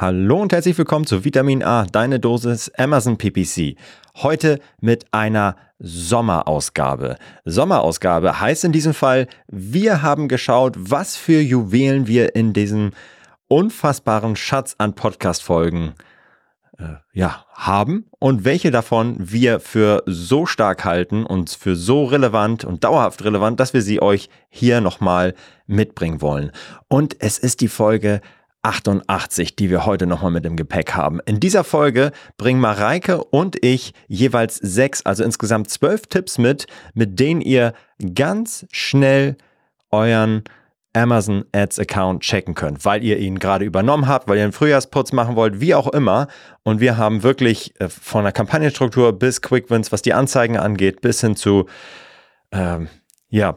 Hallo und herzlich willkommen zu Vitamin A, deine Dosis Amazon PPC. Heute mit einer Sommerausgabe. Sommerausgabe heißt in diesem Fall, wir haben geschaut, was für Juwelen wir in diesem unfassbaren Schatz an Podcast-Folgen äh, ja, haben und welche davon wir für so stark halten und für so relevant und dauerhaft relevant, dass wir sie euch hier nochmal mitbringen wollen. Und es ist die Folge 88, die wir heute nochmal mit im Gepäck haben. In dieser Folge bringen Mareike und ich jeweils sechs, also insgesamt zwölf Tipps mit, mit denen ihr ganz schnell euren Amazon Ads Account checken könnt, weil ihr ihn gerade übernommen habt, weil ihr einen Frühjahrsputz machen wollt, wie auch immer. Und wir haben wirklich äh, von der Kampagnenstruktur bis Quick Wins, was die Anzeigen angeht, bis hin zu, ähm, ja,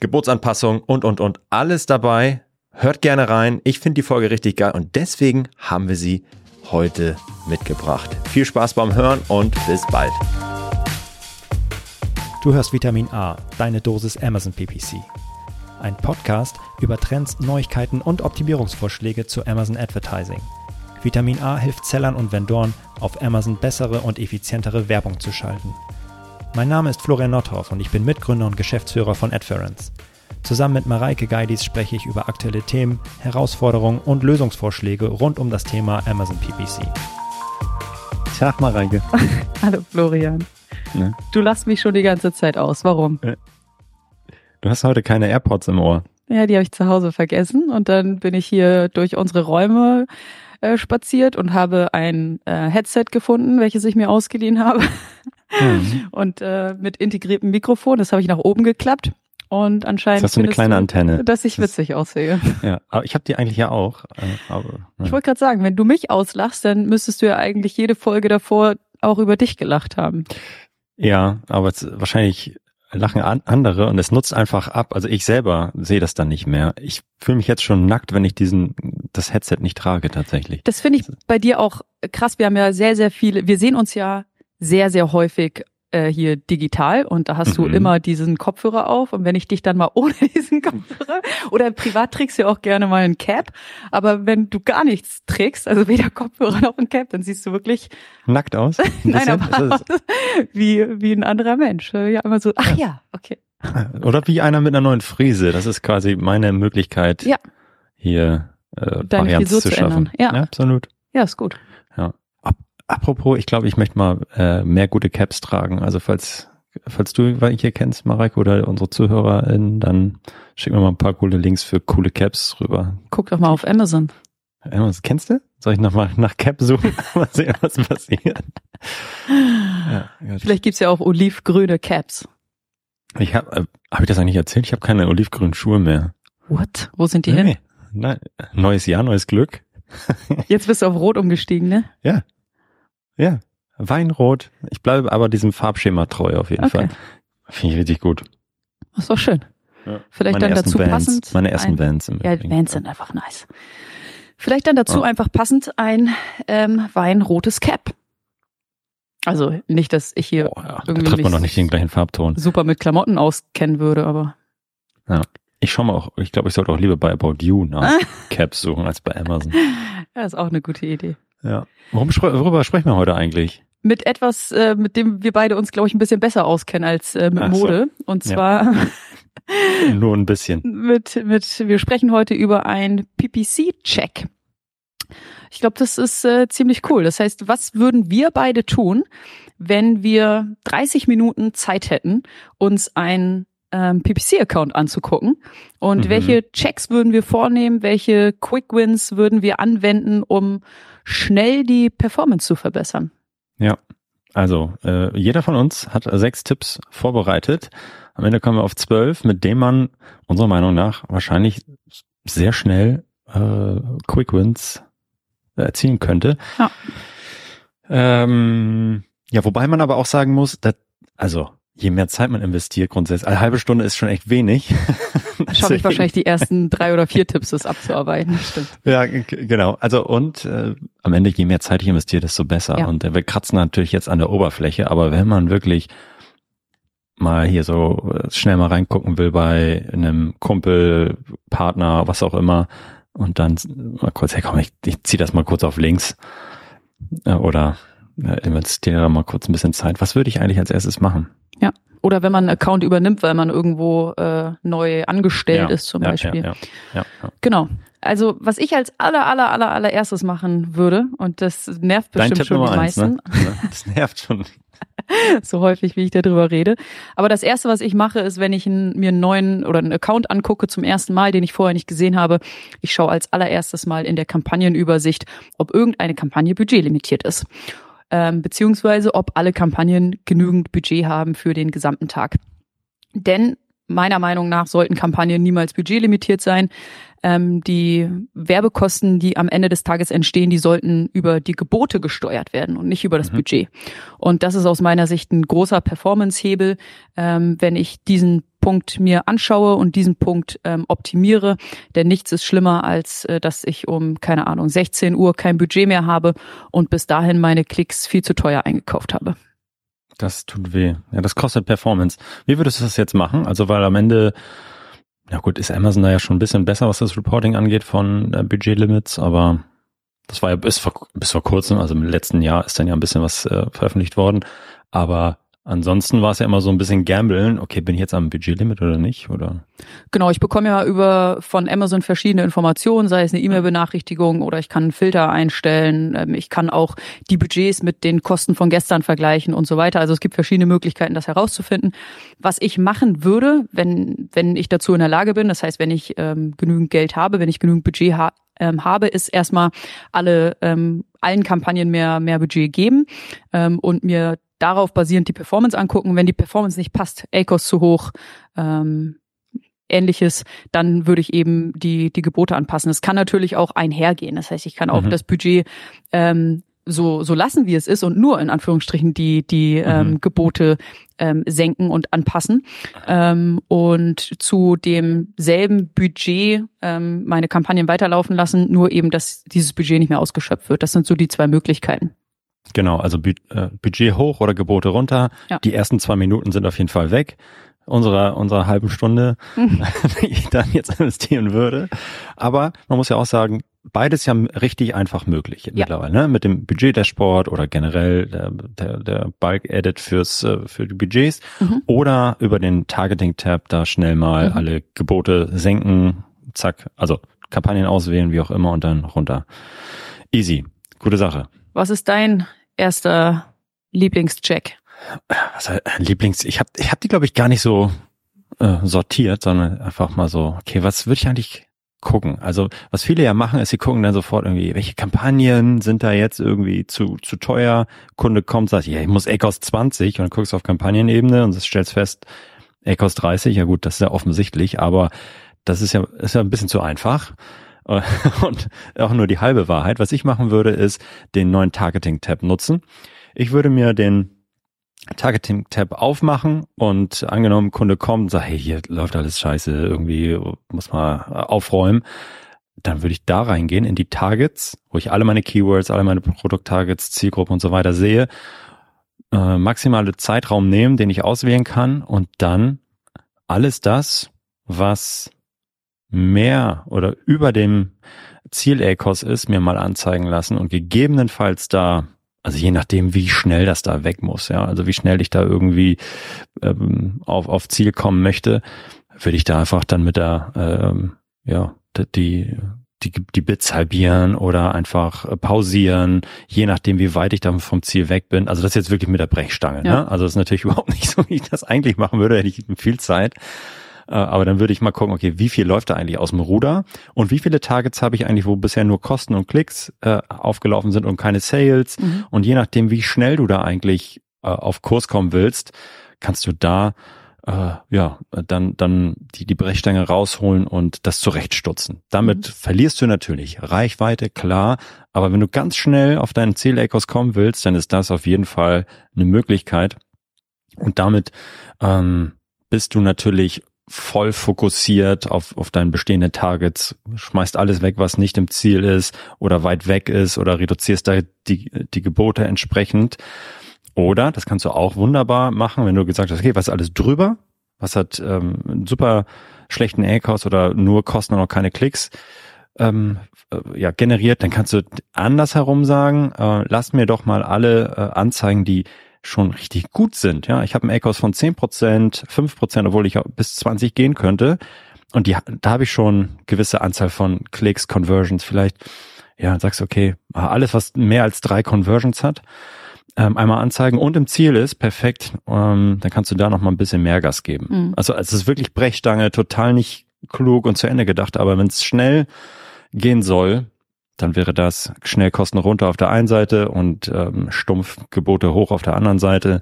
Geburtsanpassung und, und, und alles dabei, Hört gerne rein. Ich finde die Folge richtig geil und deswegen haben wir sie heute mitgebracht. Viel Spaß beim Hören und bis bald. Du hörst Vitamin A, deine Dosis Amazon PPC. Ein Podcast über Trends, Neuigkeiten und Optimierungsvorschläge zu Amazon Advertising. Vitamin A hilft Sellern und Vendoren, auf Amazon bessere und effizientere Werbung zu schalten. Mein Name ist Florian Nordhoff und ich bin Mitgründer und Geschäftsführer von Adference. Zusammen mit Mareike Geidis spreche ich über aktuelle Themen, Herausforderungen und Lösungsvorschläge rund um das Thema Amazon PPC. Tag Mareike. Hallo Florian. Ne? Du lachst mich schon die ganze Zeit aus. Warum? Äh, du hast heute keine AirPods im Ohr. Ja, die habe ich zu Hause vergessen und dann bin ich hier durch unsere Räume äh, spaziert und habe ein äh, Headset gefunden, welches ich mir ausgeliehen habe. Mhm. Und äh, mit integriertem Mikrofon, das habe ich nach oben geklappt und anscheinend. Das hast du eine kleine Antenne. Dass ich witzig das, aussehe. Ja, aber ich habe die eigentlich ja auch. Äh, aber, ja. Ich wollte gerade sagen, wenn du mich auslachst, dann müsstest du ja eigentlich jede Folge davor auch über dich gelacht haben. Ja, aber es, wahrscheinlich lachen andere und es nutzt einfach ab. Also ich selber sehe das dann nicht mehr. Ich fühle mich jetzt schon nackt, wenn ich diesen das Headset nicht trage tatsächlich. Das finde ich bei dir auch krass. Wir haben ja sehr sehr viele. Wir sehen uns ja sehr sehr häufig äh, hier digital und da hast mhm. du immer diesen Kopfhörer auf und wenn ich dich dann mal ohne diesen Kopfhörer oder privat trägst du auch gerne mal ein Cap, aber wenn du gar nichts trägst, also weder Kopfhörer noch ein Cap, dann siehst du wirklich nackt aus. Nein, aber wie wie ein anderer Mensch. Ja, immer so, ach ja, okay. Oder wie einer mit einer neuen Frise. Das ist quasi meine Möglichkeit, ja. hier äh, Deine Varianz Frisur zu, schaffen. Ja. ja, absolut. Ja, ist gut. Apropos, ich glaube, ich möchte mal äh, mehr gute Caps tragen. Also falls falls du hier kennst, Marek, oder unsere ZuhörerInnen, dann schick mir mal ein paar coole Links für coole Caps rüber. Guck doch mal auf Amazon. Amazon, kennst du? Soll ich nochmal nach Cap suchen? mal sehen, was passiert. Ja, Vielleicht gibt's ja auch olivgrüne Caps. Ich habe, äh, habe ich das eigentlich erzählt? Ich habe keine olivgrünen Schuhe mehr. What? Wo sind die nee, hin? Nein, neues Jahr, neues Glück. Jetzt bist du auf Rot umgestiegen, ne? Ja. Ja, Weinrot. Ich bleibe aber diesem Farbschema treu auf jeden okay. Fall. Finde ich richtig gut. Das ist doch schön. Ja. Vielleicht meine dann dazu Vans, passend. Meine ersten ein, Vans. Im ja, Vans sind einfach nice. Vielleicht dann dazu oh. einfach passend ein ähm, weinrotes Cap. Also nicht, dass ich hier oh, ja. irgendwie da trifft man noch nicht den gleichen Farbton. super mit Klamotten auskennen würde, aber. Ja. Ich schau mal auch, ich glaube, ich sollte auch lieber bei About You nach Caps suchen als bei Amazon. Ja, ist auch eine gute Idee. Ja. Worum, worüber sprechen wir heute eigentlich? Mit etwas, äh, mit dem wir beide uns, glaube ich, ein bisschen besser auskennen als äh, mit Ach Mode. So. Und zwar ja. nur ein bisschen. Mit, mit, wir sprechen heute über ein PPC-Check. Ich glaube, das ist äh, ziemlich cool. Das heißt, was würden wir beide tun, wenn wir 30 Minuten Zeit hätten, uns ein ähm, PPC-Account anzugucken und mhm. welche Checks würden wir vornehmen, welche Quick Wins würden wir anwenden, um schnell die Performance zu verbessern. Ja, also äh, jeder von uns hat sechs Tipps vorbereitet. Am Ende kommen wir auf zwölf, mit denen man unserer Meinung nach wahrscheinlich sehr schnell äh, Quick Wins erzielen könnte. Ja. Ähm, ja, wobei man aber auch sagen muss, dass, also je mehr Zeit man investiert grundsätzlich, eine halbe Stunde ist schon echt wenig. Schaffe ich wahrscheinlich die ersten drei oder vier Tipps, das abzuarbeiten. Stimmt. Ja, genau. Also und äh, am Ende, je mehr Zeit ich investiere, desto besser. Ja. Und äh, wir kratzen natürlich jetzt an der Oberfläche, aber wenn man wirklich mal hier so äh, schnell mal reingucken will bei einem Kumpel, Partner, was auch immer, und dann mal kurz, hey komm, ich, ich ziehe das mal kurz auf links äh, oder investiere mal kurz ein bisschen Zeit. Was würde ich eigentlich als erstes machen? Ja. Oder wenn man einen Account übernimmt, weil man irgendwo äh, neu angestellt Ja, ist zum ja, Beispiel. Ja, ja, ja. Genau. Also was ich als aller, aller, aller, allererstes machen würde, und das nervt Dein bestimmt Tipp schon die Nummer eins, meisten, ne? Das nervt schon. so häufig, wie ich darüber rede. Aber das erste, was ich mache, ist, wenn ich einen, mir einen neuen oder einen Account angucke zum ersten Mal, den ich vorher nicht gesehen habe, ich schaue als allererstes mal in der Kampagnenübersicht, ob irgendeine Kampagne budgetlimitiert ist. Ähm, beziehungsweise ob alle Kampagnen genügend Budget haben für den gesamten Tag. Denn meiner Meinung nach sollten Kampagnen niemals budgetlimitiert sein. Ähm, die Werbekosten, die am Ende des Tages entstehen, die sollten über die Gebote gesteuert werden und nicht über das Mhm. Budget. Und das ist aus meiner Sicht ein großer Performance-Hebel, ähm, wenn ich diesen Punkt mir anschaue und diesen Punkt ähm, optimiere. Denn nichts ist schlimmer, als äh, dass ich um, keine Ahnung, 16 Uhr kein Budget mehr habe und bis dahin meine Klicks viel zu teuer eingekauft habe. Das tut weh. Ja, das kostet Performance. Wie würdest du das jetzt machen? Also, weil am Ende, na gut, ist Amazon da ja schon ein bisschen besser, was das Reporting angeht von äh, Budgetlimits, aber das war ja bis vor, bis vor kurzem, also im letzten Jahr ist dann ja ein bisschen was äh, veröffentlicht worden. Aber ansonsten war es ja immer so ein bisschen gambeln. Okay, bin ich jetzt am Budgetlimit oder nicht? Oder? Genau, ich bekomme ja über von Amazon verschiedene Informationen, sei es eine E-Mail-Benachrichtigung oder ich kann einen Filter einstellen. Ähm, Ich kann auch die Budgets mit den Kosten von gestern vergleichen und so weiter. Also es gibt verschiedene Möglichkeiten, das herauszufinden. Was ich machen würde, wenn, wenn ich dazu in der Lage bin, das heißt, wenn ich ähm, genügend Geld habe, wenn ich genügend Budget ha ähm, habe, ist erstmal alle ähm, allen Kampagnen mehr mehr Budget geben ähm, und mir darauf basierend die Performance angucken. Wenn die Performance nicht passt, ACOS zu hoch, ähm, ähnliches, dann würde ich eben die, die Gebote anpassen. Es kann natürlich auch einhergehen. Das heißt, ich kann auch Mhm. das Budget ähm, so, so lassen, wie es ist und nur in Anführungsstrichen die, die ähm, Mhm. Gebote ähm, senken und anpassen ähm, und zu demselben Budget ähm, meine Kampagnen weiterlaufen lassen, nur eben, dass dieses Budget nicht mehr ausgeschöpft wird. Das sind so die zwei Möglichkeiten. Genau, also Bu äh, Budget hoch oder Gebote runter. Ja. Die ersten zwei Minuten sind auf jeden Fall weg. Unserer, unserer halben Stunde, die ich dann jetzt investieren würde. Aber man muss ja auch sagen, beides ja richtig einfach möglich mittlerweile, ne? Mit dem Budget-Dashboard oder generell der, der, der Bulk-Edit fürs, äh, für die Budgets Mhm. oder über den Targeting-Tab da schnell mal Mhm. alle Gebote senken, zack, also Kampagnen auswählen, wie auch immer und dann runter. Easy. Gute Sache. Was ist dein erster Lieblingscheck? was äh, Lieblings, ich habe ich hab die glaube ich gar nicht so äh, sortiert, sondern einfach mal so, okay, was würde ich eigentlich gucken? Also was viele ja machen, ist, sie gucken dann sofort irgendwie, welche Kampagnen sind da jetzt irgendwie zu zu teuer? Kunde kommt, sagt, ja, ich muss Ecos 20 und guckst auf Kampagnenebene und stellst fest, Ecos 30, ja gut, das ist ja offensichtlich, aber das ist ja ist ja ein bisschen zu einfach. Äh, Und auch nur die halbe Wahrheit. Was ich machen würde, ist den neuen Targeting-Tab nutzen. Ich würde mir den Targeting-Tab aufmachen und angenommen, Kunde kommt und sagt, hey, hier läuft alles scheiße, irgendwie muss man aufräumen. Dann würde ich da reingehen in die Targets, wo ich alle meine Keywords, alle meine Produkt-Targets, Zielgruppen und so weiter sehe, äh, maximale Zeitraum nehmen, den ich auswählen kann und dann alles das, was mehr oder über dem Ziel-ACOS ist, mir mal anzeigen lassen und gegebenenfalls da also je nachdem, wie schnell das da weg muss, ja, also wie schnell ich da irgendwie ähm, auf, auf Ziel kommen möchte, würde ich da einfach dann mit der, ähm, ja, die, die, die Bits halbieren oder einfach äh, pausieren, je nachdem, wie weit ich dann vom Ziel weg bin. Also das jetzt wirklich mit der Brechstange. Ja. Ne? Also das ist natürlich überhaupt nicht so, wie ich das eigentlich machen würde, hätte ich viel Zeit. Äh, Aber dann würde ich mal gucken, okay, wie viel läuft da eigentlich aus dem Ruder und wie viele Targets habe ich eigentlich, wo bisher nur Kosten und Klicks äh, aufgelaufen sind und keine Sales. Mhm. Und je nachdem, wie schnell du da eigentlich äh, auf Kurs kommen willst, kannst du da äh, ja dann dann die die Brechstange rausholen und das zurechtstutzen. Damit Mhm. verlierst du natürlich Reichweite, klar. Aber wenn du ganz schnell auf deinen Ziel-Ecos kommen willst, dann ist das auf jeden Fall eine Möglichkeit. Und damit ähm, bist du natürlich voll fokussiert auf, auf deinen bestehenden Targets, schmeißt alles weg, was nicht im Ziel ist oder weit weg ist oder reduzierst da die, die Gebote entsprechend. Oder, das kannst du auch wunderbar machen, wenn du gesagt hast, okay, was ist alles drüber? Was hat ähm, einen super schlechten ACOS oder nur Kosten und noch keine Klicks? ähm, äh, ja, generiert, dann kannst du andersherum sagen, äh, lass mir doch mal alle äh, Anzeigen, die schon richtig gut sind. Ja, ich habe einen ACOS von 10%, 5%, obwohl ich bis 20 gehen könnte. Und die, da habe ich schon gewisse Anzahl von Klicks, Conversions, vielleicht, ja, sagst du, okay, alles, was mehr als drei Conversions hat, ähm, einmal anzeigen und im Ziel ist, perfekt, ähm, dann kannst du da noch mal ein bisschen mehr Gas geben. Mhm. Also es ist wirklich Brechstange, total nicht klug und zu Ende gedacht, aber wenn es schnell gehen soll, dann wäre das Schnellkosten runter auf der einen Seite und ähm, Stumpfgebote hoch auf der anderen Seite.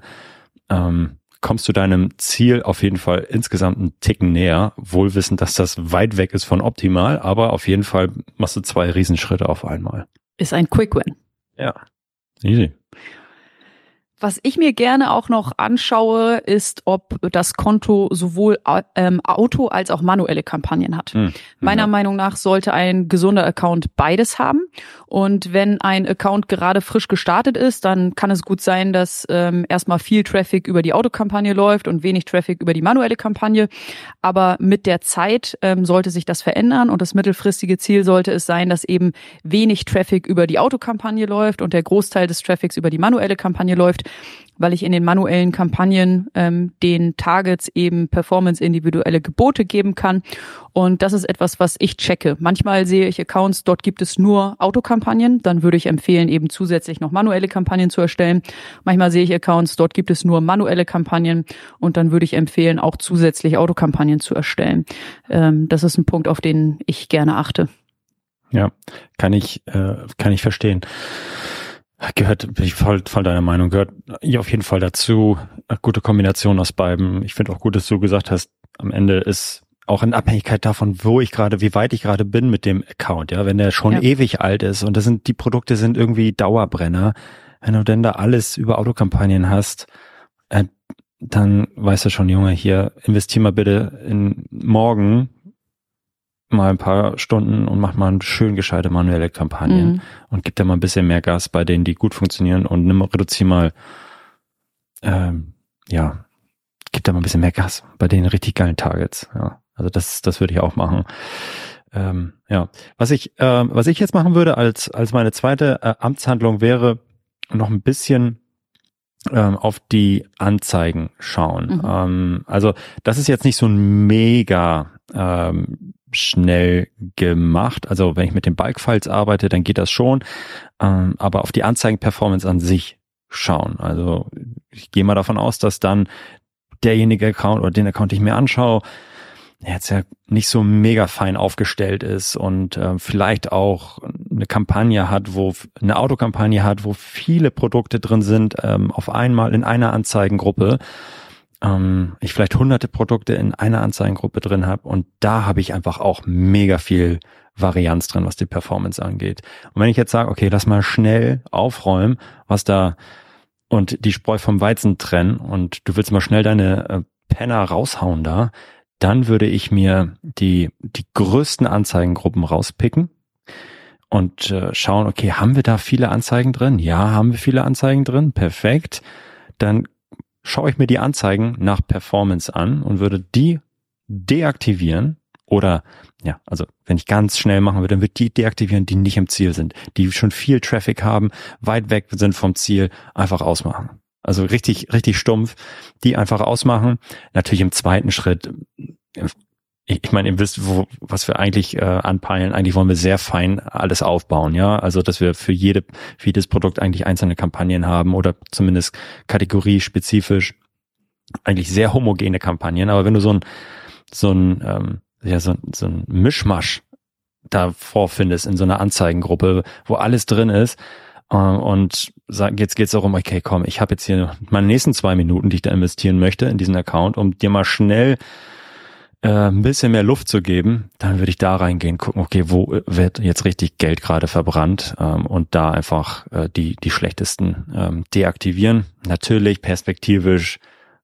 Ähm, kommst du deinem Ziel auf jeden Fall insgesamt einen Ticken näher, wohl wissend, dass das weit weg ist von optimal, aber auf jeden Fall machst du zwei Riesenschritte auf einmal. Ist ein Quick Win. Ja, easy. Was ich mir gerne auch noch anschaue, ist, ob das Konto sowohl ähm, Auto als auch manuelle Kampagnen hat. Mhm. Meiner. Meinung nach sollte ein gesunder Account beides haben. Und wenn ein Account gerade frisch gestartet ist, dann kann es gut sein, dass ähm, erstmal viel Traffic über die Autokampagne läuft und wenig Traffic über die manuelle Kampagne. Aber mit der Zeit ähm, sollte sich das verändern und das mittelfristige Ziel sollte es sein, dass eben wenig Traffic über die Autokampagne läuft und der Großteil des Traffics über die manuelle Kampagne läuft weil ich in den manuellen Kampagnen ähm, den Targets eben performance-individuelle Gebote geben kann. Und das ist etwas, was ich checke. Manchmal sehe ich Accounts, dort gibt es nur Autokampagnen. Dann würde ich empfehlen, eben zusätzlich noch manuelle Kampagnen zu erstellen. Manchmal sehe ich Accounts, dort gibt es nur manuelle Kampagnen. Und dann würde ich empfehlen, auch zusätzlich Autokampagnen zu erstellen. Ähm, das ist ein Punkt, auf den ich gerne achte. Ja, kann ich, äh, kann ich verstehen. Gehört, bin ich voll, voll deiner Meinung, gehört ja auf jeden Fall dazu. Eine gute Kombination aus beiden. Ich finde auch gut, dass du gesagt hast, am Ende ist auch in Abhängigkeit davon, wo ich gerade, wie weit ich gerade bin mit dem Account, ja, wenn der schon ja. ewig alt ist und das sind, die Produkte sind irgendwie Dauerbrenner, wenn du denn da alles über Autokampagnen hast, äh, dann weißt du schon, Junge, hier investier mal bitte in morgen mal ein paar Stunden und macht mal schön gescheite manuelle Kampagnen mhm. und gibt da mal ein bisschen mehr Gas bei denen, die gut funktionieren und nimm, reduzier mal, ähm, ja, gibt da mal ein bisschen mehr Gas bei den richtig geilen Targets. Ja, also das, das würde ich auch machen. Ähm, ja, was ich, äh, was ich jetzt machen würde als als meine zweite äh, Amtshandlung wäre noch ein bisschen ähm, auf die Anzeigen schauen. Mhm. Ähm, also das ist jetzt nicht so ein mega ähm, schnell gemacht. Also wenn ich mit den Bulk-Files arbeite, dann geht das schon. Ähm, aber auf die Anzeigen-Performance an sich schauen. Also ich gehe mal davon aus, dass dann derjenige Account oder den Account, den ich mir anschaue, jetzt ja nicht so mega fein aufgestellt ist und äh, vielleicht auch eine Kampagne hat, wo eine Autokampagne hat, wo viele Produkte drin sind, ähm, auf einmal in einer Anzeigengruppe ähm, ich vielleicht hunderte Produkte in einer Anzeigengruppe drin habe und da habe ich einfach auch mega viel Varianz drin, was die Performance angeht. Und wenn ich jetzt sage, okay, lass mal schnell aufräumen, was da und die Spreu vom Weizen trennen und du willst mal schnell deine äh, Penner raushauen da, dann würde ich mir die, die größten Anzeigengruppen rauspicken und äh, schauen, okay, haben wir da viele Anzeigen drin? Ja, haben wir viele Anzeigen drin. Perfekt. Dann schaue ich mir die Anzeigen nach Performance an und würde die deaktivieren oder ja, also wenn ich ganz schnell machen würde, dann würde die deaktivieren, die nicht im Ziel sind, die schon viel Traffic haben, weit weg sind vom Ziel, einfach ausmachen. Also richtig, richtig stumpf, die einfach ausmachen. Natürlich im zweiten Schritt ich, ich meine, ihr wisst, wo, was wir eigentlich äh, anpeilen. Eigentlich wollen wir sehr fein alles aufbauen, ja. Also, dass wir für jede, für jedes Produkt eigentlich einzelne Kampagnen haben oder zumindest kategoriespezifisch eigentlich sehr homogene Kampagnen. Aber wenn du so ein, so ein, ähm, ja, so, so ein Mischmasch da vorfindest in so einer Anzeigengruppe, wo alles drin ist, äh, und sag, jetzt geht's darum, okay, komm, ich habe jetzt hier meine nächsten zwei Minuten, die ich da investieren möchte in diesen Account, um dir mal schnell äh, ein bisschen mehr Luft zu geben, dann würde ich da reingehen, gucken, okay, wo wird jetzt richtig Geld gerade verbrannt ähm, und da einfach äh, die, die schlechtesten ähm, deaktivieren. Natürlich perspektivisch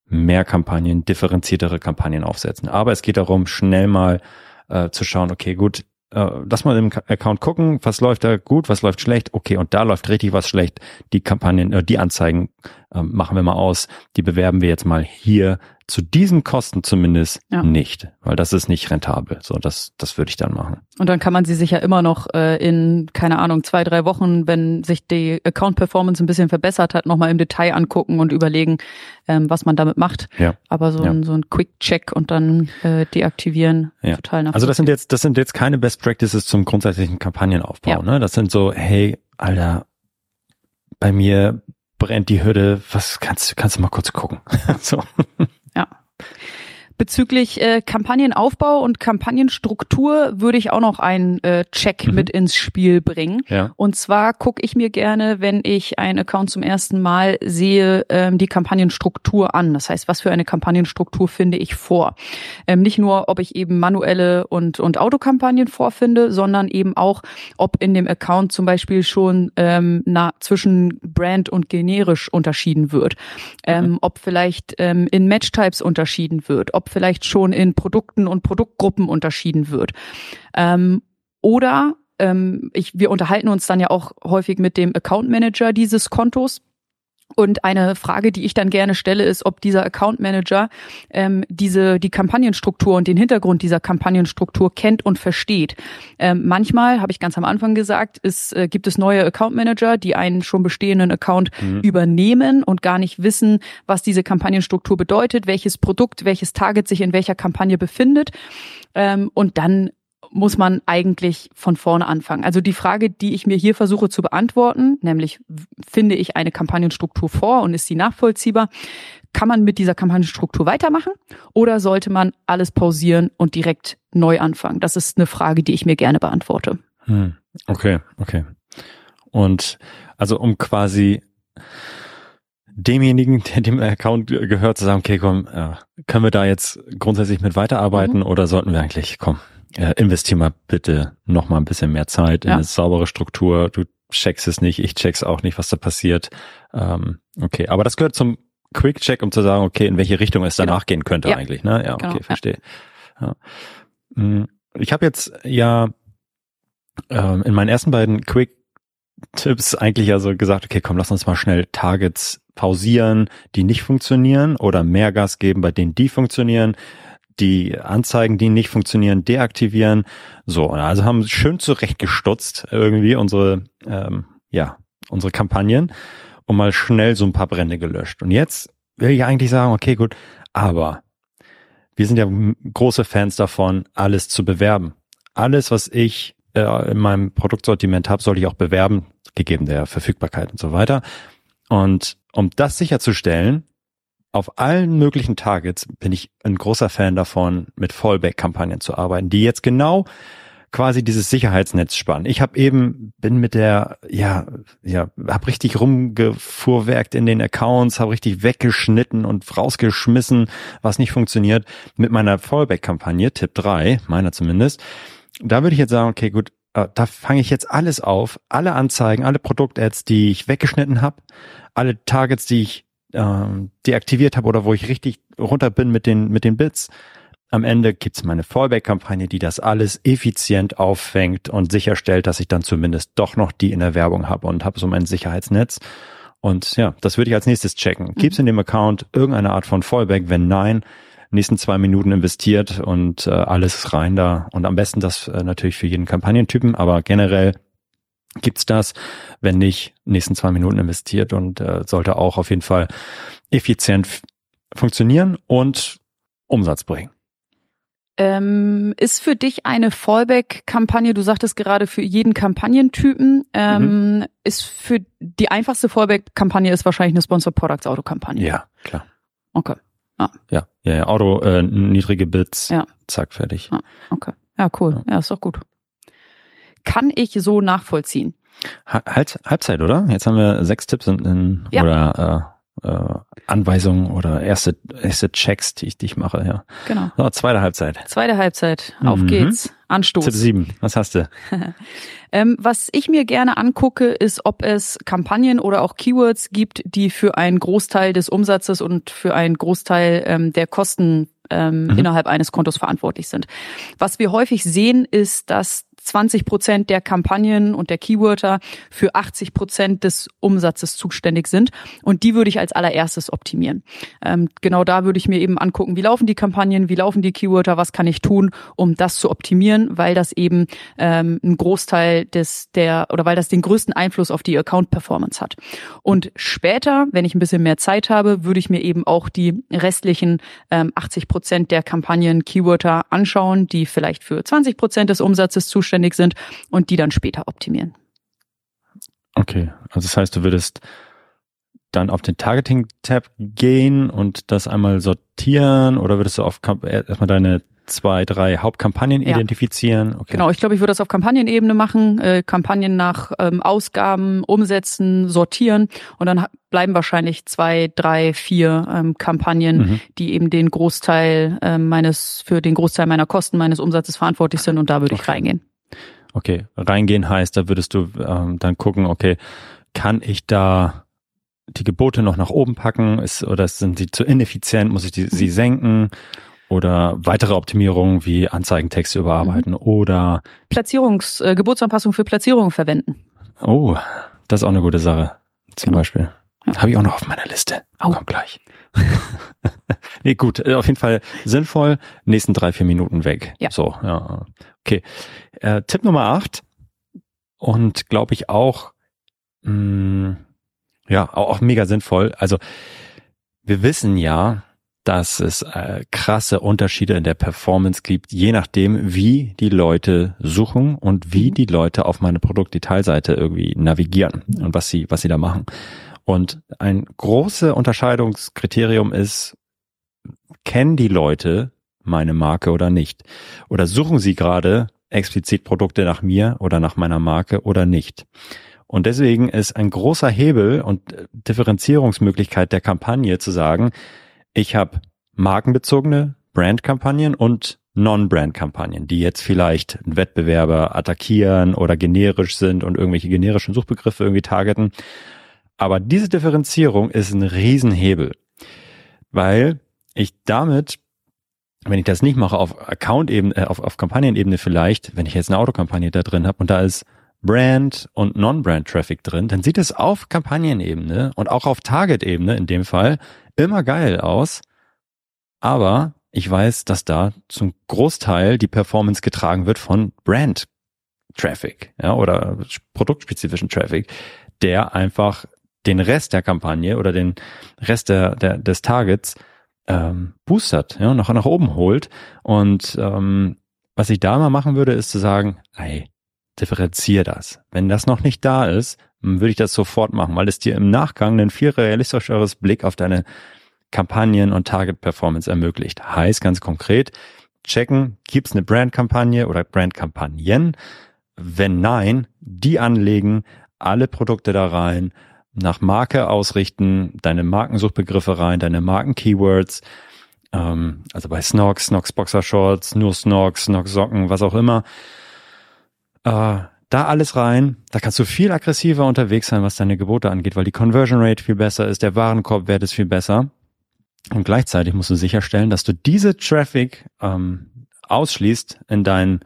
mehr Kampagnen, differenziertere Kampagnen aufsetzen. Aber es geht darum, schnell mal äh, zu schauen, okay, gut, äh, lass mal im Account gucken, was läuft da gut, was läuft schlecht, okay, und da läuft richtig was schlecht. Die Kampagnen, äh, die Anzeigen ähm, machen wir mal aus, die bewerben wir jetzt mal hier zu diesen Kosten zumindest Ja. nicht, weil das ist nicht rentabel. So, das, das würde ich dann machen. Und dann kann man sie sich ja immer noch äh, in, keine Ahnung, zwei, drei Wochen, wenn sich die Account-Performance ein bisschen verbessert hat, nochmal im Detail angucken und überlegen, ähm, was man damit macht. Ja. Aber so Ja. ein, so ein Quick-Check und dann äh, deaktivieren, Ja. total Also das sind jetzt, das sind jetzt keine Best Practices zum grundsätzlichen Kampagnenaufbau. Ne? Das sind so, hey, Alter, bei mir brennt die Hütte, was kannst du, kannst du mal kurz gucken. so. Bezüglich äh, Kampagnenaufbau und Kampagnenstruktur würde ich auch noch einen äh, Check Mhm. mit ins Spiel bringen. Ja. Und zwar gucke ich mir gerne, wenn ich einen Account zum ersten Mal sehe, ähm, die Kampagnenstruktur an. Das heißt, was für eine Kampagnenstruktur finde ich vor? Ähm, nicht nur, ob ich eben manuelle und, und Autokampagnen vorfinde, sondern eben auch, ob in dem Account zum Beispiel schon ähm, na, zwischen Brand und generisch unterschieden wird. Ähm, ob vielleicht ähm, in Matchtypes unterschieden wird, ob vielleicht schon in Produkten und Produktgruppen unterschieden wird. Ähm, oder ähm, ich, wir unterhalten uns dann ja auch häufig mit dem Account Manager dieses Kontos. Und eine Frage, die ich dann gerne stelle, ist, ob dieser Account Manager ähm, diese die Kampagnenstruktur und den Hintergrund dieser Kampagnenstruktur kennt und versteht. Ähm, manchmal, habe ich ganz am Anfang gesagt, ist, äh, gibt es neue Account Manager, die einen schon bestehenden Account Mhm. übernehmen und gar nicht wissen, was diese Kampagnenstruktur bedeutet, welches Produkt, welches Target sich in welcher Kampagne befindet. Ähm, und dann muss man eigentlich von vorne anfangen. Also die Frage, die ich mir hier versuche zu beantworten, nämlich finde ich eine Kampagnenstruktur vor und ist sie nachvollziehbar, kann man mit dieser Kampagnenstruktur weitermachen oder sollte man alles pausieren und direkt neu anfangen? Das ist eine Frage, die ich mir gerne beantworte. Hm. Okay, okay. Und also um quasi demjenigen, der dem Account ge- gehört, zu sagen, okay, komm, äh, können wir da jetzt grundsätzlich mit weiterarbeiten oder sollten wir eigentlich, komm, äh, investier mal bitte noch mal ein bisschen mehr Zeit in Ja. eine saubere Struktur. Du checkst es nicht, ich check's auch nicht, was da passiert. Ähm, okay, aber das gehört zum Quick-Check, um zu sagen, okay, in welche Richtung es danach gehen könnte Genau. Ja. eigentlich. Ne? Ja, okay, Genau, verstehe. Ja. Hm, Ich habe jetzt ja ähm, in meinen ersten beiden Quick-Tipps eigentlich ja so gesagt, okay, komm, lass uns mal schnell Targets pausieren, die nicht funktionieren oder mehr Gas geben, bei denen die funktionieren, die Anzeigen, die nicht funktionieren, deaktivieren. So, also haben schön zurechtgestutzt irgendwie unsere, ähm, ja, unsere Kampagnen und mal schnell so ein paar Brände gelöscht. Und jetzt will ich eigentlich sagen, okay, gut, aber wir sind ja große Fans davon, alles zu bewerben. Alles, was ich äh, in meinem Produktsortiment habe, soll ich auch bewerben, gegeben der Verfügbarkeit und so weiter. Und um das sicherzustellen, auf allen möglichen Targets bin ich ein großer Fan davon, mit Fallback-Kampagnen zu arbeiten, die jetzt genau quasi dieses Sicherheitsnetz spannen. Ich habe eben bin mit der ja ja habe richtig rumgefuhrwerkt in den Accounts, habe richtig weggeschnitten und rausgeschmissen, was nicht funktioniert mit meiner Fallback-Kampagne Tipp 3, meiner zumindest. Da würde ich jetzt sagen, okay, gut, äh, da fange ich jetzt alles auf, alle Anzeigen, alle Produktads, die ich weggeschnitten habe, alle Targets, die ich ähm, deaktiviert habe oder wo ich richtig runter bin mit den mit den Bits. Am Ende gibt's meine Fallback-Kampagne, die das alles effizient auffängt und sicherstellt, dass ich dann zumindest doch noch die in der Werbung habe und habe so mein Sicherheitsnetz. Und ja, das würde ich als nächstes checken. Gibt's in dem Account irgendeine Art von Fallback? Wenn nein, nächsten zwei Minuten investiert und äh, alles rein da. Und am besten das äh, natürlich für jeden Kampagnentypen, aber generell gibt's das. Wenn nicht, nächsten zwei Minuten investiert und äh, sollte auch auf jeden Fall effizient funktionieren und Umsatz bringen. Ähm, ist für dich eine Fallback-Kampagne, du sagtest gerade für jeden Kampagnentypen, ähm, ist für die einfachste Fallback-Kampagne ist wahrscheinlich eine Sponsor Products Auto-Kampagne. Ja, klar. Okay, Ja, ja, ja Auto, äh, niedrige Bits, Ja. zack, fertig. Ja. okay. Ja, cool. Ja, ist doch gut. Kann ich so nachvollziehen. Ha- Halt, Halbzeit, oder? Jetzt haben wir sechs Tipps in, in Ja. oder äh, äh, Anweisungen oder erste, erste Checks, die ich, die ich mache, ja. Genau. So, zweite Halbzeit. Zweite Halbzeit. Auf Mhm. geht's. Anstoß. Tipp sieben. Was hast du? Ähm, was ich mir gerne angucke, ist, ob es Kampagnen oder auch Keywords gibt, die für einen Großteil des Umsatzes und für einen Großteil ähm, der Kosten ähm, Mhm. innerhalb eines Kontos verantwortlich sind. Was wir häufig sehen, ist, dass 20 Prozent der Kampagnen und der Keywörter für 80 Prozent des Umsatzes zuständig sind. Und die würde ich als allererstes optimieren. Ähm, genau da würde ich mir eben angucken, wie laufen die Kampagnen, wie laufen die Keywörter, was kann ich tun, um das zu optimieren, weil das eben ähm, ein Großteil des der oder weil das den größten Einfluss auf die Account Performance hat. Und später, wenn ich ein bisschen mehr Zeit habe, würde ich mir eben auch die restlichen ähm, 80 Prozent der Kampagnen Keywörter anschauen, die vielleicht für 20 Prozent des Umsatzes zuständig sind und die dann später optimieren. Okay, also das heißt, du würdest dann auf den Targeting-Tab gehen und das einmal sortieren oder würdest du auf erstmal deine zwei, drei Hauptkampagnen ja. identifizieren? Okay. Genau, ich glaube, ich würde das auf Kampagnenebene machen, äh, Kampagnen nach ähm, Ausgaben, Umsätzen, sortieren und dann bleiben wahrscheinlich zwei, drei, vier ähm, Kampagnen, mhm. die eben den Großteil äh, meines, für den Großteil meiner Kosten, meines Umsatzes verantwortlich sind und da würde okay. ich reingehen. Okay, reingehen heißt, da würdest du ähm, dann gucken, okay, kann ich da die Gebote noch nach oben packen? Ist, oder sind sie zu ineffizient? Muss ich die, sie senken? Oder weitere Optimierungen wie Anzeigentexte überarbeiten mhm. oder Platzierungs, äh, Gebotsanpassung für Platzierungen verwenden. Oh, das ist auch eine gute Sache. Zum genau. Beispiel. Habe ich auch noch auf meiner Liste. Oh. Kommt gleich. nee, gut, äh, auf jeden Fall sinnvoll. Nächsten drei, vier Minuten weg. Ja. So, ja. Okay. Äh, Tipp Nummer acht. Und glaube ich auch, mh, mm, ja, auch, auch mega sinnvoll. Also wir wissen ja, dass es äh, krasse Unterschiede in der Performance gibt, je nachdem, wie die Leute suchen und wie mhm. die Leute auf meine Produktdetailseite irgendwie navigieren und was sie, was sie da machen. Und ein großes Unterscheidungskriterium ist, kennen die Leute meine Marke oder nicht? Oder suchen sie gerade explizit Produkte nach mir oder nach meiner Marke oder nicht? Und deswegen ist ein großer Hebel und Differenzierungsmöglichkeit der Kampagne zu sagen, ich habe markenbezogene Brandkampagnen und Non-Brand-Kampagnen, die jetzt vielleicht Wettbewerber attackieren oder generisch sind und irgendwelche generischen Suchbegriffe irgendwie targeten. Aber diese Differenzierung ist ein Riesenhebel, weil ich damit, wenn ich das nicht mache, auf Account-Ebene, äh, auf, auf Kampagnenebene vielleicht, wenn ich jetzt eine Autokampagne da drin habe und da ist Brand und Non-Brand-Traffic drin, dann sieht es auf Kampagnenebene und auch auf Target-Ebene in dem Fall immer geil aus. Aber ich weiß, dass da zum Großteil die Performance getragen wird von Brand Traffic, ja, oder produktspezifischen Traffic, der einfach den Rest der Kampagne oder den Rest der, der des Targets ähm, boostert, ja, noch nach oben holt. Und ähm, was ich da mal machen würde, ist zu sagen, ey, differenziere das. Wenn das noch nicht da ist, würde ich das sofort machen, weil es dir im Nachgang ein viel realistischeres Blick auf deine Kampagnen und Target Performance ermöglicht. Heißt ganz konkret, checken, gibt's eine Brandkampagne oder Brandkampagnen? Wenn nein, die anlegen, alle Produkte da rein, nach Marke ausrichten, deine Markensuchbegriffe rein, deine Marken-Keywords, ähm, also bei Snox, Snox Boxer Shorts, nur Snox, Snox Socken, was auch immer. Äh, da alles rein. Da kannst du viel aggressiver unterwegs sein, was deine Gebote angeht, weil die Conversion Rate viel besser ist, der Warenkorbwert ist viel besser. Und gleichzeitig musst du sicherstellen, dass du diese Traffic ähm, ausschließt in deinen,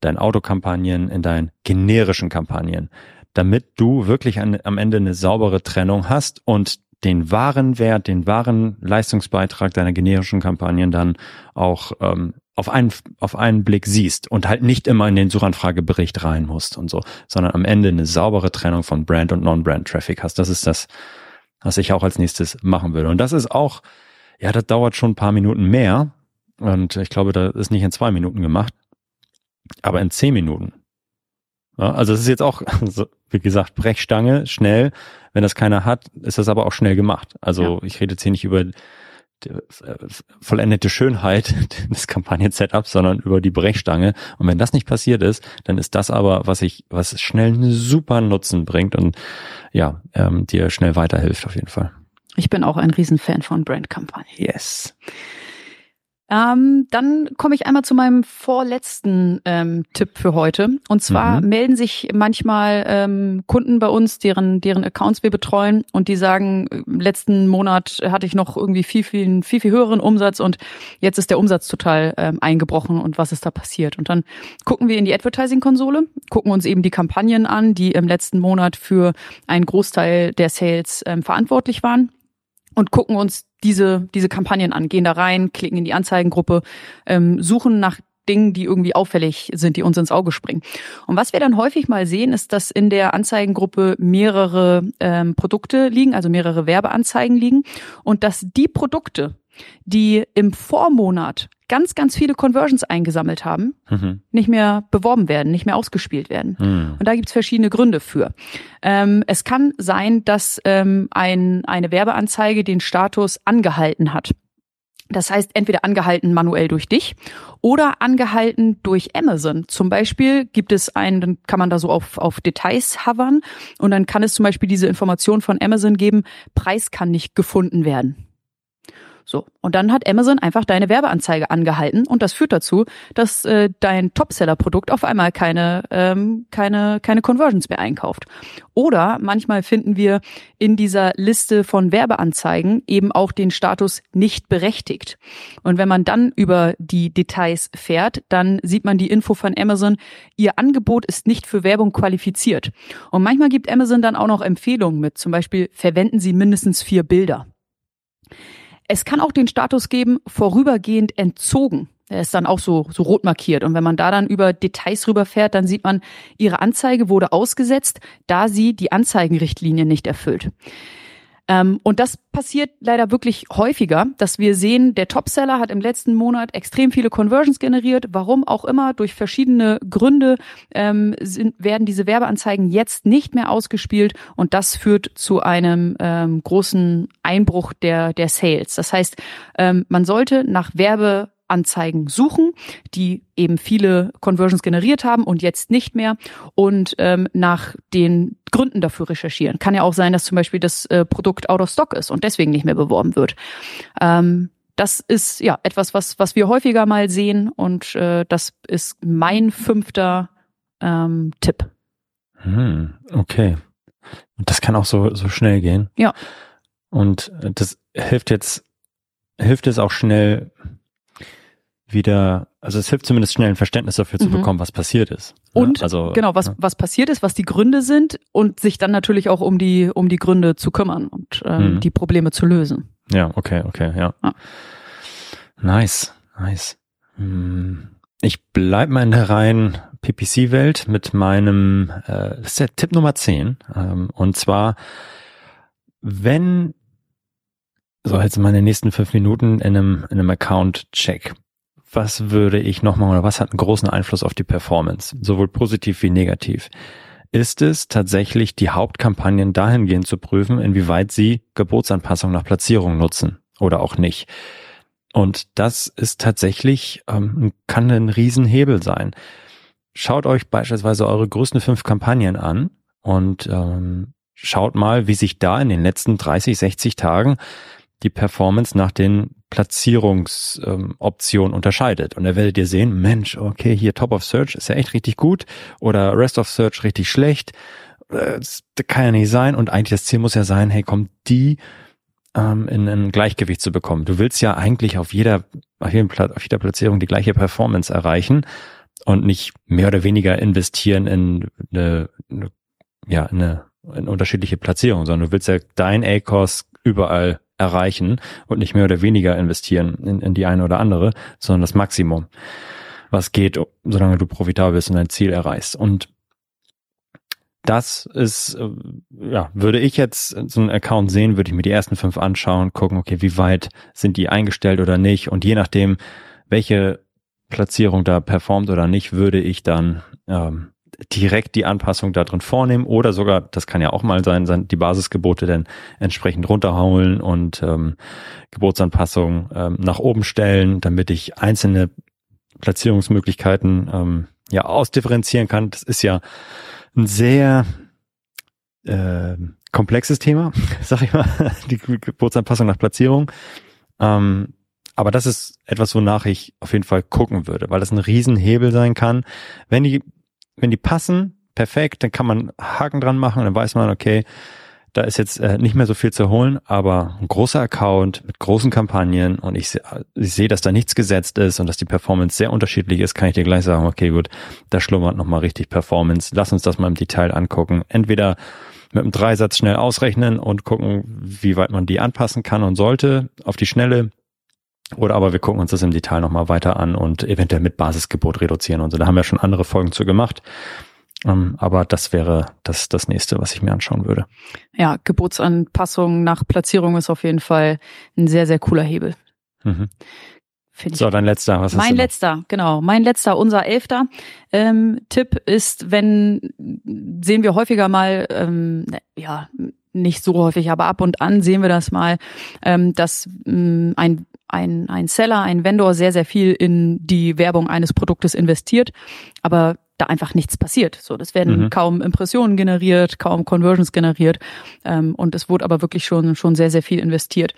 deinen Autokampagnen, in deinen generischen Kampagnen, damit du wirklich an, am Ende eine saubere Trennung hast und den wahren Wert, den wahren Leistungsbeitrag deiner generischen Kampagnen dann auch ähm, auf einen, auf einen Blick siehst und halt nicht immer in den Suchanfragebericht rein musst und so, sondern am Ende eine saubere Trennung von Brand und Non-Brand-Traffic hast. Das ist das, was ich auch als nächstes machen würde. Und das ist auch, ja, das dauert schon ein paar Minuten mehr. Und ich glaube, das ist nicht in zwei Minuten gemacht, aber in zehn Minuten. Ja, also es ist jetzt auch, wie gesagt, Brechstange, schnell. Wenn das keiner hat, ist das aber auch schnell gemacht. Also ja. ich rede jetzt hier nicht über äh, vollendete Schönheit des Kampagnen-Setups, sondern über die Brechstange. Und wenn das nicht passiert ist, dann ist das aber, was ich, was schnell einen super Nutzen bringt und ja, ähm, dir schnell weiterhilft auf jeden Fall. Ich bin auch ein Riesenfan von Brandkampagnen. Yes. Ähm, dann komme ich einmal zu meinem vorletzten ähm, Tipp für heute. Und zwar Mhm. melden sich manchmal ähm, Kunden bei uns, deren, deren Accounts wir betreuen und die sagen, äh, im letzten Monat hatte ich noch irgendwie viel, viel, viel, viel höheren Umsatz und jetzt ist der Umsatz total ähm, eingebrochen und was ist da passiert? Und dann gucken wir in die Advertising-Konsole, gucken uns eben die Kampagnen an, die im letzten Monat für einen Großteil der Sales ähm, verantwortlich waren und gucken uns diese, diese Kampagnen an, gehen da rein, klicken in die Anzeigengruppe, ähm, suchen nach Dingen, die irgendwie auffällig sind, die uns ins Auge springen. Und was wir dann häufig mal sehen, ist, dass in der Anzeigengruppe mehrere ähm, Produkte liegen, also mehrere Werbeanzeigen liegen und dass die Produkte, die im Vormonat ganz, ganz viele Conversions eingesammelt haben, Mhm. nicht mehr beworben werden, nicht mehr ausgespielt werden. Mhm. Und da gibt's verschiedene Gründe für. Ähm, es kann sein, dass ähm, ein, eine Werbeanzeige den Status angehalten hat. Das heißt, entweder angehalten manuell durch dich oder angehalten durch Amazon. Zum Beispiel gibt es einen, dann kann man da so auf, auf Details hovern und dann kann es zum Beispiel diese Information von Amazon geben, Preis kann nicht gefunden werden. So, und dann hat Amazon einfach deine Werbeanzeige angehalten und das führt dazu, dass äh, dein Topseller-Produkt auf einmal keine, ähm, keine, keine Conversions mehr einkauft. Oder manchmal finden wir in dieser Liste von Werbeanzeigen eben auch den Status nicht berechtigt. Und wenn man dann über die Details fährt, dann sieht man die Info von Amazon, ihr Angebot ist nicht für Werbung qualifiziert. Und manchmal gibt Amazon dann auch noch Empfehlungen mit, zum Beispiel verwenden Sie mindestens vier Bilder. Es kann auch den Status geben, vorübergehend entzogen. Der ist dann auch so, so rot markiert. Und wenn man da dann über Details rüberfährt, dann sieht man, Ihre Anzeige wurde ausgesetzt, da sie die Anzeigenrichtlinie nicht erfüllt. Ähm, und das passiert leider wirklich häufiger, dass wir sehen, der Topseller hat im letzten Monat extrem viele Conversions generiert. Warum auch immer, durch verschiedene Gründe ähm, sind, werden diese Werbeanzeigen jetzt nicht mehr ausgespielt und das führt zu einem ähm, großen Einbruch der, der Sales. Das heißt, ähm, man sollte nach Werbe Anzeigen suchen, die eben viele Conversions generiert haben und jetzt nicht mehr und ähm, nach den Gründen dafür recherchieren. Kann ja auch sein, dass zum Beispiel das äh, Produkt out of stock ist und deswegen nicht mehr beworben wird. Ähm, das ist ja etwas, was, was wir häufiger mal sehen und äh, das ist mein fünfter ähm, Tipp. Hm, okay. Und das kann auch so, so schnell gehen. Ja. Und das hilft jetzt, hilft es auch schnell wieder, also es hilft zumindest schnell ein Verständnis dafür zu Mhm. bekommen, was passiert ist. Ne? Und also, genau, was, ja. was passiert ist, was die Gründe sind und sich dann natürlich auch um die, um die Gründe zu kümmern und ähm, Mhm. die Probleme zu lösen. Ja, okay, okay, ja. Ja. Nice, nice. Hm, Ich bleib mal in der reinen PPC-Welt mit meinem, äh, das ist der Tipp Nummer 10. Ähm, und zwar, wenn, so jetzt mal in den nächsten fünf Minuten in einem, in einem Account-Check, was würde ich nochmal oder was hat einen großen Einfluss auf die Performance, sowohl positiv wie negativ? Ist es tatsächlich die Hauptkampagnen dahingehend zu prüfen, inwieweit sie Gebotsanpassung nach Platzierung nutzen oder auch nicht? Und das ist tatsächlich, ähm, kann ein Riesenhebel sein. Schaut euch beispielsweise eure größten fünf Kampagnen an und ähm, schaut mal, wie sich da in den letzten 30, 60 Tagen die Performance nach den Platzierungsoptionen unterscheidet. Und da werdet ihr sehen, Mensch, okay, hier Top of Search ist ja echt richtig gut oder Rest of Search richtig schlecht. Das kann ja nicht sein. Und eigentlich das Ziel muss ja sein, hey, kommt die ähm, in ein Gleichgewicht zu bekommen. Du willst ja eigentlich auf jeder, auf, jedem auf jeder Platzierung die gleiche Performance erreichen und nicht mehr oder weniger investieren in eine, eine ja, eine, eine unterschiedliche Platzierung, sondern du willst ja dein A-Cost überall erreichen und nicht mehr oder weniger investieren in, in die eine oder andere, sondern das Maximum, was geht, solange du profitabel bist und dein Ziel erreichst. Und das ist, äh, ja, würde ich jetzt so einen Account sehen, würde ich mir die ersten fünf anschauen, gucken, okay, wie weit sind die eingestellt oder nicht und je nachdem, welche Platzierung da performt oder nicht, würde ich dann ähm, direkt die Anpassung da drin vornehmen oder sogar, das kann ja auch mal sein, die Basisgebote dann entsprechend runterhauen und ähm, Gebotsanpassungen ähm, nach oben stellen, damit ich einzelne Platzierungsmöglichkeiten ähm, ja ausdifferenzieren kann. Das ist ja ein sehr äh, komplexes Thema, sag ich mal, die Gebotsanpassung nach Platzierung. Ähm, aber das ist etwas, wonach ich auf jeden Fall gucken würde, weil das ein Riesenhebel sein kann. Wenn die, wenn die passen, perfekt, dann kann man Haken dran machen und dann weiß man, okay, da ist jetzt äh, nicht mehr so viel zu holen, aber ein großer Account mit großen Kampagnen und ich, ich sehe, dass da nichts gesetzt ist und dass die Performance sehr unterschiedlich ist, kann ich dir gleich sagen, okay, gut, da schlummert nochmal richtig Performance. Lass uns das mal im Detail angucken. Entweder mit einem Dreisatz schnell ausrechnen und gucken, wie weit man die anpassen kann und sollte auf die Schnelle. Oder aber wir gucken uns das im Detail nochmal weiter an und eventuell mit Basisgebot reduzieren und so. Da haben wir schon andere Folgen zu gemacht. Ähm, aber das wäre das, das nächste, was ich mir anschauen würde. Ja, Geburtsanpassung nach Platzierung ist auf jeden Fall ein sehr, sehr cooler Hebel. Mhm. So, dein letzter. Was mein letzter, genau. Mein letzter, unser elfter ähm, Tipp ist, wenn sehen wir häufiger mal, ähm, ja, nicht so häufig, aber ab und an sehen wir das mal, ähm, dass ähm, ein ein, ein Seller, ein Vendor sehr, sehr viel in die Werbung eines Produktes investiert, aber da einfach nichts passiert. So, das werden mhm. kaum Impressionen generiert, kaum Conversions generiert ähm, und es wurde aber wirklich schon schon sehr sehr viel investiert.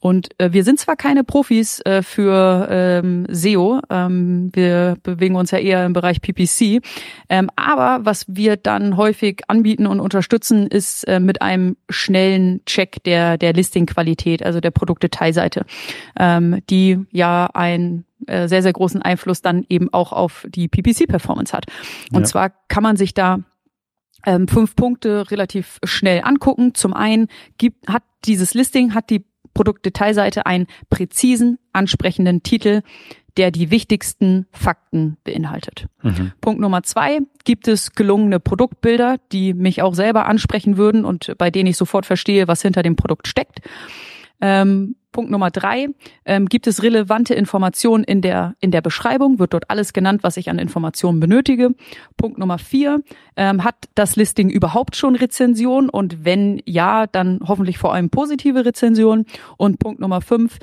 Und äh, wir sind zwar keine Profis äh, für ähm, SEO, ähm, wir bewegen uns ja eher im Bereich PPC, ähm, aber was wir dann häufig anbieten und unterstützen, ist äh, mit einem schnellen Check der der Listing-Qualität, also der Produktdetailseite, ähm, die ja ein äh, sehr, sehr großen Einfluss dann eben auch auf die PPC-Performance hat. Und ja. zwar kann man sich da ähm, fünf Punkte relativ schnell angucken. Zum einen gibt, hat dieses Listing, hat die Produktdetailseite einen präzisen, ansprechenden Titel, der die wichtigsten Fakten beinhaltet. Mhm. Punkt Nummer zwei, gibt es gelungene Produktbilder, die mich auch selber ansprechen würden und bei denen ich sofort verstehe, was hinter dem Produkt steckt. Ähm, Punkt Nummer drei, ähm, gibt es relevante Informationen in der, in der Beschreibung, wird dort alles genannt, was ich an Informationen benötige. Punkt Nummer vier, ähm, hat das Listing überhaupt schon Rezension und wenn ja, dann hoffentlich vor allem positive Rezensionen. Und Punkt Nummer fünf,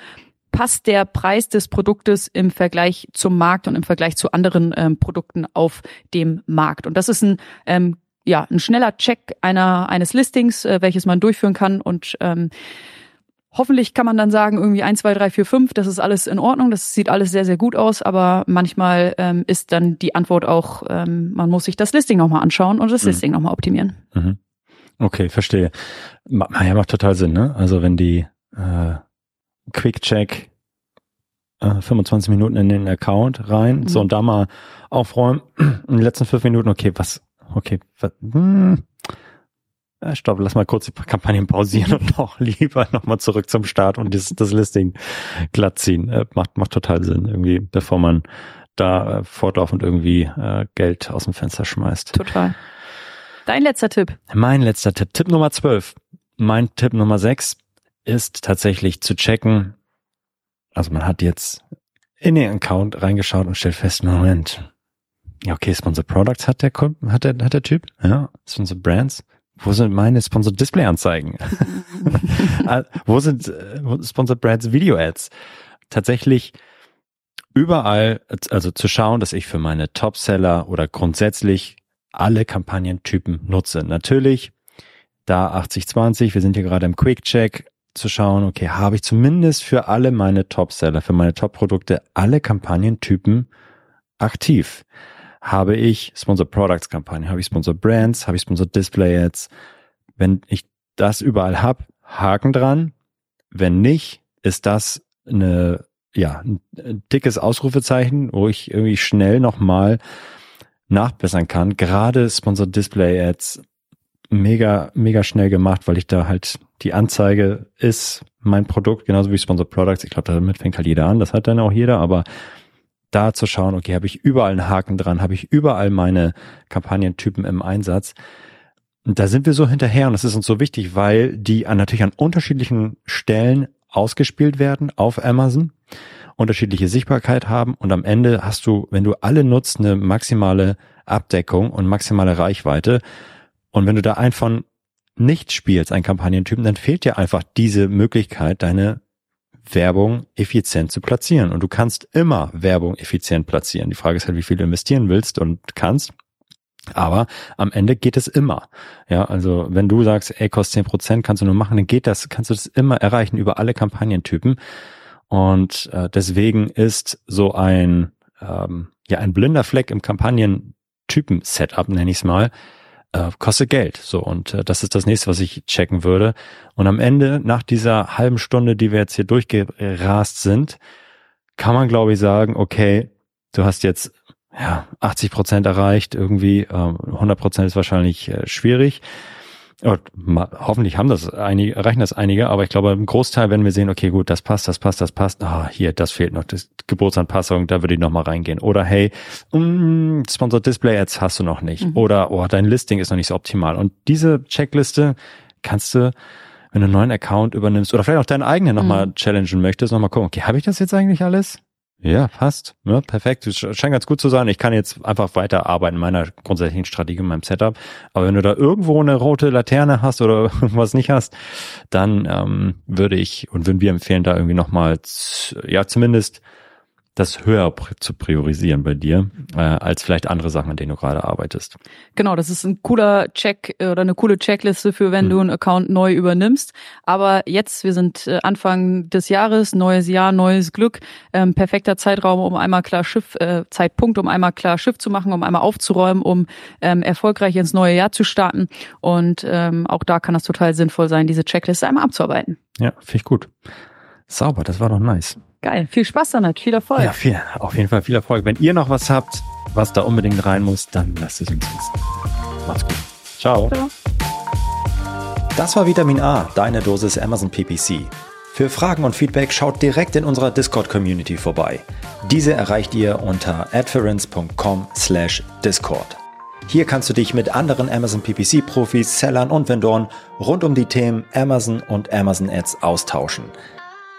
passt der Preis des Produktes im Vergleich zum Markt und im Vergleich zu anderen ähm, Produkten auf dem Markt. Und das ist ein ähm, ja ein schneller Check einer eines Listings, äh, welches man durchführen kann und ähm, Hoffentlich kann man dann sagen, irgendwie eins, zwei, drei, vier, fünf, das ist alles in Ordnung, das sieht alles sehr, sehr gut aus, aber manchmal ähm, ist dann die Antwort auch, ähm, man muss sich das Listing nochmal anschauen und das mhm. Listing nochmal optimieren. Mhm. Okay, verstehe. Ja, macht total Sinn, ne? Also wenn die äh, Quick-Check äh, 25 Minuten in den Account rein, mhm. so und da mal aufräumen, in den letzten fünf Minuten, okay, was, okay, was, hm, stopp, lass mal kurz die Kampagnen pausieren und noch lieber nochmal zurück zum Start und das, das Listing glatt ziehen. Äh, macht, macht total Sinn, irgendwie, bevor man da äh, fortlaufend irgendwie äh, Geld aus dem Fenster schmeißt. Total. Dein letzter Tipp. Mein letzter Tipp. Tipp Nummer 12. Mein Tipp Nummer 6 ist tatsächlich zu checken. Also man hat jetzt in den Account reingeschaut und stellt fest, Moment. Ja, okay, Sponsor Products hat der, hat der, hat der Typ. Ja, Sponsor Brands wo sind meine Sponsored Display Anzeigen? Ah, wo sind äh, Sponsored Brands Video Ads? Tatsächlich überall, also zu schauen, dass ich für meine Topseller oder grundsätzlich alle Kampagnentypen nutze. Natürlich da 80-20, wir sind hier gerade im Quick Check, zu schauen, okay, habe ich zumindest für alle meine Topseller, für meine Top-Produkte alle Kampagnentypen aktiv habe ich Sponsor Products Kampagne, habe ich Sponsor Brands, habe ich Sponsor Display Ads. Wenn ich das überall habe, Haken dran. Wenn nicht, ist das eine, ja, ein dickes Ausrufezeichen, wo ich irgendwie schnell nochmal nachbessern kann. Gerade Sponsor Display Ads mega, mega schnell gemacht, weil ich da halt die Anzeige ist mein Produkt, genauso wie Sponsor Products. Ich glaube, damit fängt halt jeder an. Das hat dann auch jeder, aber da zu schauen, okay, habe ich überall einen Haken dran, habe ich überall meine Kampagnentypen im Einsatz. Und da sind wir so hinterher und das ist uns so wichtig, weil die an, natürlich an unterschiedlichen Stellen ausgespielt werden auf Amazon, unterschiedliche Sichtbarkeit haben und am Ende hast du, wenn du alle nutzt, eine maximale Abdeckung und maximale Reichweite. Und wenn du da von nicht spielst, einen Kampagnentypen, dann fehlt dir einfach diese Möglichkeit, deine Werbung effizient zu platzieren. Und du kannst immer Werbung effizient platzieren. Die Frage ist halt, wie viel du investieren willst und kannst. Aber am Ende geht es immer. Ja, also wenn du sagst, ey, kostet zehn Prozent, kannst du nur machen, dann geht das, kannst du das immer erreichen über alle Kampagnentypen. Und äh, deswegen ist so ein, ähm, ja, ein blinder Fleck im Kampagnen-Typen-Setup, nenne ich es mal, äh, kostet Geld. So, und äh, das ist das nächste, was ich checken würde. Und am Ende, nach dieser halben Stunde, die wir jetzt hier durchgerast sind, kann man, glaube ich, sagen, okay, du hast jetzt ja 80 Prozent erreicht, irgendwie äh, 100 Prozent ist wahrscheinlich äh, schwierig. Hoffentlich haben das einige, erreichen das einige, aber ich glaube, im Großteil werden wir sehen, okay, gut, das passt, das passt, das passt. Ah, hier, das fehlt noch, das Geburtsanpassung, da würde ich noch mal reingehen. Oder hey, mm, Sponsored Display Ads hast du noch nicht. Mhm. Oder oh, dein Listing ist noch nicht so optimal. Und diese Checkliste kannst du, wenn du einen neuen Account übernimmst oder vielleicht auch deinen eigenen nochmal mhm. challengen möchtest, nochmal gucken, okay, habe ich das jetzt eigentlich alles? Ja, passt. Ja, perfekt. Es scheint ganz gut zu sein. Ich kann jetzt einfach weiterarbeiten in meiner grundsätzlichen Strategie, in meinem Setup. Aber wenn du da irgendwo eine rote Laterne hast oder irgendwas nicht hast, dann ähm, würde ich und würden wir empfehlen, da irgendwie nochmal, ja, zumindest das höher zu priorisieren bei dir, äh, als vielleicht andere Sachen, an denen du gerade arbeitest. Genau, das ist ein cooler Check äh, oder eine coole Checkliste für, wenn hm. du einen Account neu übernimmst. Aber jetzt, wir sind äh, Anfang des Jahres, neues Jahr, neues Glück, ähm, perfekter Zeitraum, um einmal klar Schiff, äh, Zeitpunkt, um einmal klar Schiff zu machen, um einmal aufzuräumen, um ähm, erfolgreich ins neue Jahr zu starten. Und ähm, auch da kann das total sinnvoll sein, diese Checkliste einmal abzuarbeiten. Ja, finde ich gut. Sauber, das war doch nice. Geil, viel Spaß damit, viel Erfolg. Ja, viel, auf jeden Fall viel Erfolg. Wenn ihr noch was habt, was da unbedingt rein muss, dann lasst es uns wissen. Macht's gut. Ciao. Ciao. Das war Vitamin A, deine Dosis Amazon PPC. Für Fragen und Feedback schaut direkt in unserer Discord-Community vorbei. Diese erreicht ihr unter adference.com/discord. Hier kannst du dich mit anderen Amazon PPC-Profis, Sellern und Vendoren rund um die Themen Amazon und Amazon Ads austauschen.